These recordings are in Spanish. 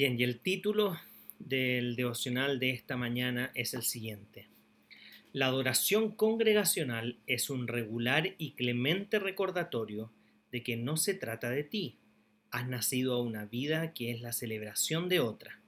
Bien, y el título del devocional de esta mañana es el siguiente. La adoración congregacional es un regular y clemente recordatorio de que no se trata de ti. Has nacido a una vida que es la celebración de otra.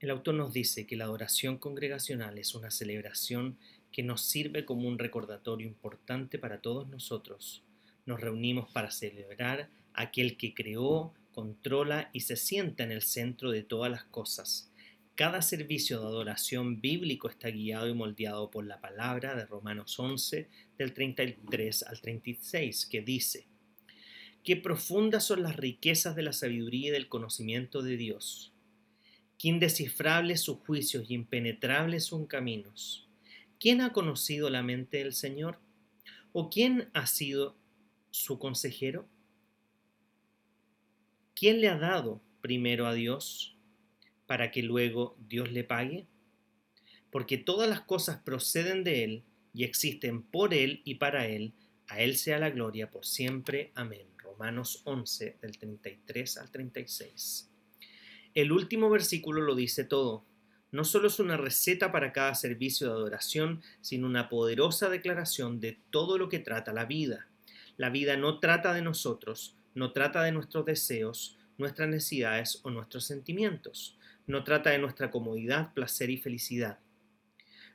El autor nos dice que la adoración congregacional es una celebración que nos sirve como un recordatorio importante para todos nosotros. Nos reunimos para celebrar aquel que creó, controla y se sienta en el centro de todas las cosas. Cada servicio de adoración bíblico está guiado y moldeado por la palabra de Romanos 11, del 33 al 36, que dice, Qué profundas son las riquezas de la sabiduría y del conocimiento de Dios. Qué indescifrables sus juicios y impenetrables sus caminos. ¿Quién ha conocido la mente del Señor? ¿O quién ha sido su consejero? ¿Quién le ha dado primero a Dios para que luego Dios le pague? Porque todas las cosas proceden de Él y existen por Él y para Él. A Él sea la gloria por siempre. Amén. Romanos 11 del 33 al 36. El último versículo lo dice todo. No solo es una receta para cada servicio de adoración, sino una poderosa declaración de todo lo que trata la vida. La vida no trata de nosotros, no trata de nuestros deseos, nuestras necesidades o nuestros sentimientos. No trata de nuestra comodidad, placer y felicidad.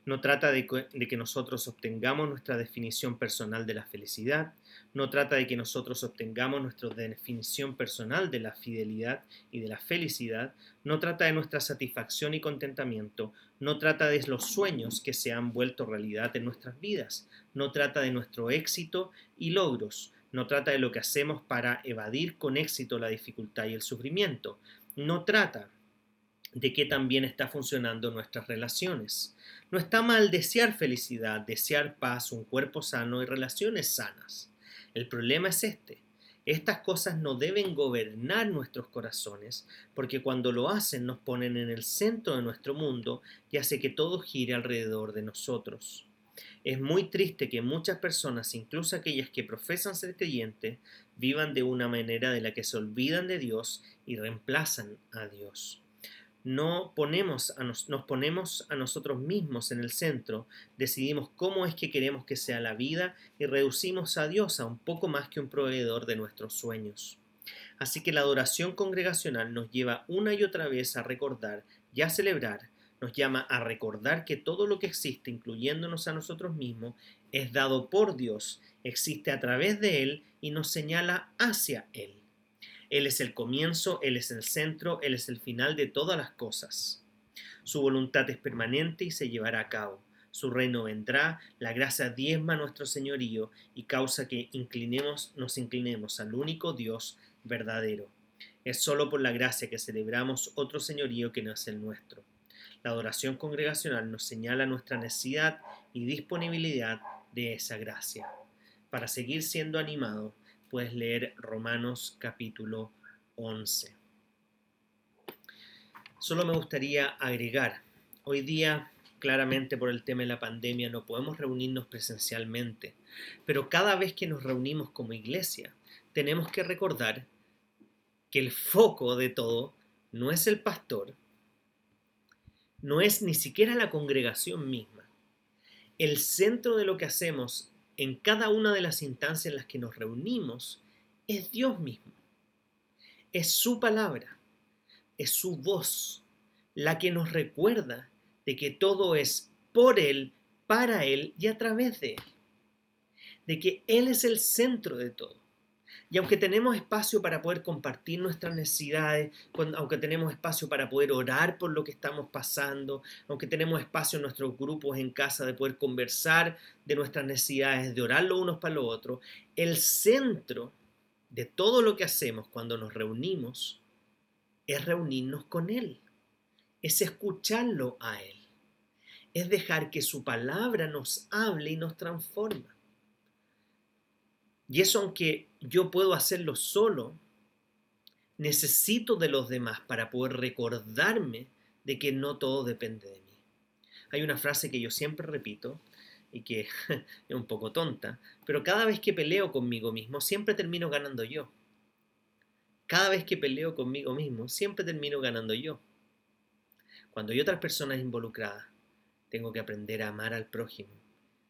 No trata de que, nosotros obtengamos nuestra definición personal de la felicidad. No trata de que nosotros obtengamos nuestra definición personal de la fidelidad y de la felicidad. No trata de nuestra satisfacción y contentamiento. No trata de los sueños que se han vuelto realidad en nuestras vidas. No trata de nuestro éxito y logros no trata de lo que hacemos para evadir con éxito la dificultad y el sufrimiento, no trata de qué también está funcionando nuestras relaciones. No está mal desear felicidad, desear paz, un cuerpo sano y relaciones sanas. El problema es este. Estas cosas no deben gobernar nuestros corazones, porque cuando lo hacen nos ponen en el centro de nuestro mundo y hace que todo gire alrededor de nosotros. Es muy triste que muchas personas, incluso aquellas que profesan ser creyentes, vivan de una manera de la que se olvidan de Dios y reemplazan a Dios. No ponemos a nos, nos ponemos a nosotros mismos en el centro, decidimos cómo es que queremos que sea la vida y reducimos a Dios a un poco más que un proveedor de nuestros sueños. Así que la adoración congregacional nos lleva una y otra vez a recordar y a celebrar nos llama a recordar que todo lo que existe, incluyéndonos a nosotros mismos, es dado por Dios, existe a través de Él y nos señala hacia Él. Él es el comienzo, Él es el centro, Él es el final de todas las cosas. Su voluntad es permanente y se llevará a cabo. Su reino vendrá, la gracia diezma nuestro señorío y causa que inclinemos, nos inclinemos al único Dios verdadero. Es solo por la gracia que celebramos otro señorío que no es el nuestro. La adoración congregacional nos señala nuestra necesidad y disponibilidad de esa gracia. Para seguir siendo animado, puedes leer Romanos capítulo 11. Solo me gustaría agregar, hoy día claramente por el tema de la pandemia no podemos reunirnos presencialmente, pero cada vez que nos reunimos como iglesia, tenemos que recordar que el foco de todo no es el pastor, no es ni siquiera la congregación misma. El centro de lo que hacemos en cada una de las instancias en las que nos reunimos es Dios mismo. Es su palabra, es su voz, la que nos recuerda de que todo es por Él, para Él y a través de Él. De que Él es el centro de todo. Y aunque tenemos espacio para poder compartir nuestras necesidades, aunque tenemos espacio para poder orar por lo que estamos pasando, aunque tenemos espacio en nuestros grupos en casa de poder conversar de nuestras necesidades, de orar los unos para los otros, el centro de todo lo que hacemos cuando nos reunimos es reunirnos con Él, es escucharlo a Él, es dejar que su palabra nos hable y nos transforma. Y eso aunque yo puedo hacerlo solo, necesito de los demás para poder recordarme de que no todo depende de mí. Hay una frase que yo siempre repito y que es un poco tonta, pero cada vez que peleo conmigo mismo, siempre termino ganando yo. Cada vez que peleo conmigo mismo, siempre termino ganando yo. Cuando hay otras personas involucradas, tengo que aprender a amar al prójimo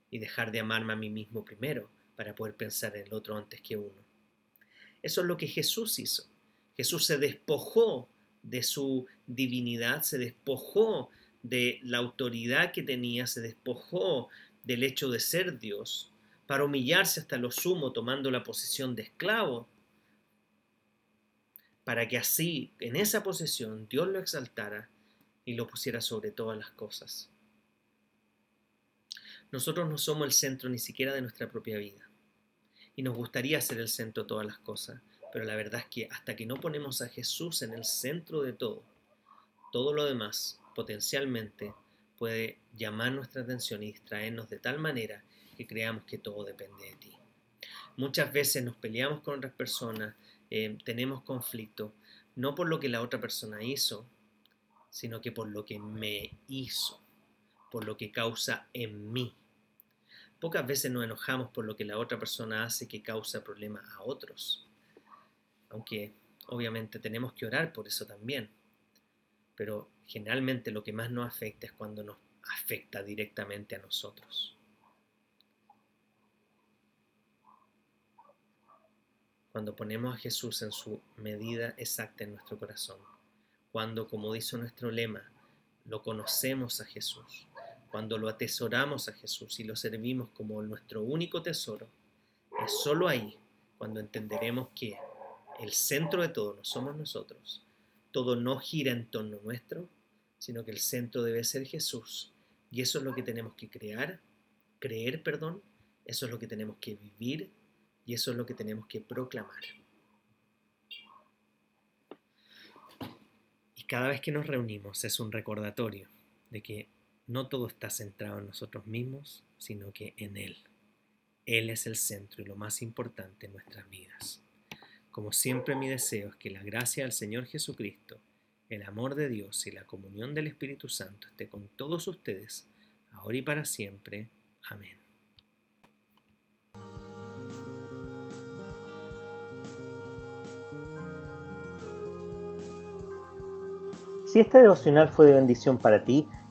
y dejar de amarme a mí mismo primero para poder pensar en el otro antes que uno. Eso es lo que Jesús hizo. Jesús se despojó de su divinidad, se despojó de la autoridad que tenía, se despojó del hecho de ser Dios, para humillarse hasta lo sumo tomando la posición de esclavo, para que así, en esa posición, Dios lo exaltara y lo pusiera sobre todas las cosas. Nosotros no somos el centro ni siquiera de nuestra propia vida. Y nos gustaría ser el centro de todas las cosas, pero la verdad es que hasta que no ponemos a Jesús en el centro de todo, todo lo demás potencialmente puede llamar nuestra atención y distraernos de tal manera que creamos que todo depende de ti. Muchas veces nos peleamos con otras personas, eh, tenemos conflicto, no por lo que la otra persona hizo, sino que por lo que me hizo, por lo que causa en mí. Pocas veces nos enojamos por lo que la otra persona hace que causa problemas a otros, aunque obviamente tenemos que orar por eso también pero generalmente lo que más nos afecta es cuando nos afecta directamente a nosotros. Cuando ponemos a Jesús en su medida exacta en nuestro corazón, cuando, como dice nuestro lema, lo conocemos a Jesús, cuando lo atesoramos a Jesús y lo servimos como nuestro único tesoro, es solo ahí cuando entenderemos que el centro de todo no somos nosotros, todo no gira en torno nuestro, sino que el centro debe ser Jesús. Y eso es lo que tenemos que crear, creer, perdón, eso es lo que tenemos que vivir y eso es lo que tenemos que proclamar. Y cada vez que nos reunimos es un recordatorio de que no todo está centrado en nosotros mismos, sino que en Él. Él es el centro y lo más importante en nuestras vidas. Como siempre mi deseo es que la gracia del Señor Jesucristo, el amor de Dios y la comunión del Espíritu Santo esté con todos ustedes, ahora y para siempre. Amén. Si este devocional fue de bendición para ti,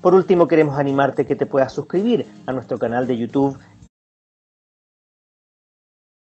Por último, queremos animarte que te puedas suscribir a nuestro canal de YouTube